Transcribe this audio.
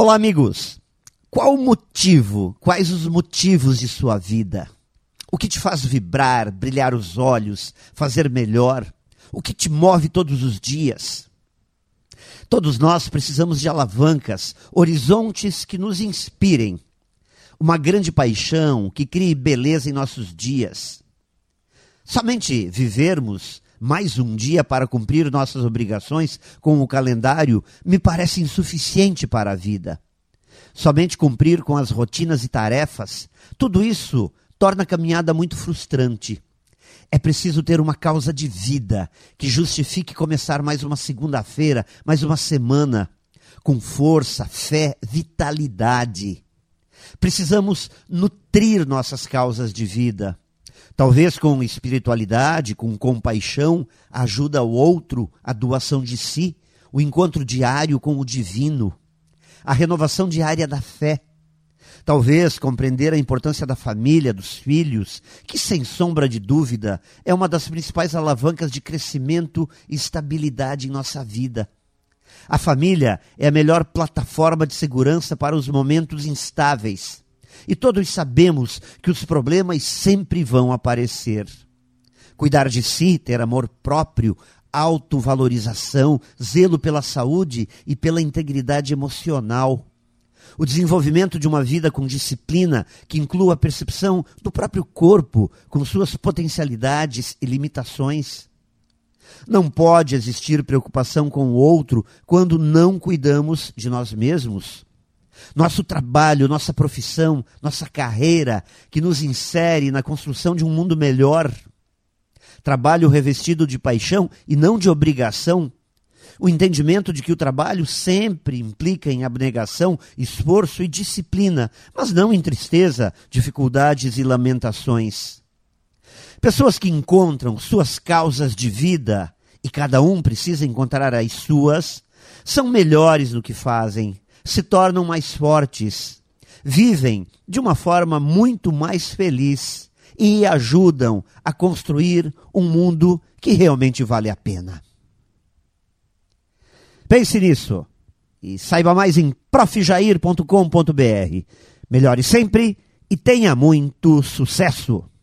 Olá, amigos. Qual o motivo, quais os motivos de sua vida? O que te faz vibrar, brilhar os olhos, fazer melhor? O que te move todos os dias? Todos nós precisamos de alavancas, horizontes que nos inspirem, uma grande paixão que crie beleza em nossos dias. Somente vivermos mais um dia para cumprir nossas obrigações com o calendário me parece insuficiente para a vida. Somente cumprir com as rotinas e tarefas, tudo isso torna a caminhada muito frustrante. É preciso ter uma causa de vida que justifique começar mais uma segunda-feira, mais uma semana, com força, fé, vitalidade. Precisamos nutrir nossas causas de vida Talvez com espiritualidade, com compaixão, ajuda o outro, a doação de si, o encontro diário com o divino, a renovação diária da fé. Talvez compreender a importância da família, dos filhos, que sem sombra de dúvida é uma das principais alavancas de crescimento e estabilidade em nossa vida. A família é a melhor plataforma de segurança para os momentos instáveis e todos sabemos que os problemas sempre vão aparecer. Cuidar de si, ter amor próprio, autovalorização, zelo pela saúde e pela integridade emocional. O desenvolvimento de uma vida com disciplina que inclua a percepção do próprio corpo, com suas potencialidades e limitações. Não pode existir preocupação com o outro quando não cuidamos de nós mesmos. Nosso trabalho, nossa profissão, nossa carreira, que nos insere na construção de um mundo melhor. Trabalho revestido de paixão e não de obrigação. O entendimento de que o trabalho sempre implica em abnegação, esforço e disciplina, mas não em tristeza, dificuldades e lamentações. Pessoas que encontram suas causas de vida, e cada um precisa encontrar as suas, são melhores no que fazem, se tornam mais fortes, vivem de uma forma muito mais feliz e ajudam a construir um mundo que realmente vale a pena. Pense nisso e saiba mais em profjair.com.br. Melhore sempre e tenha muito sucesso!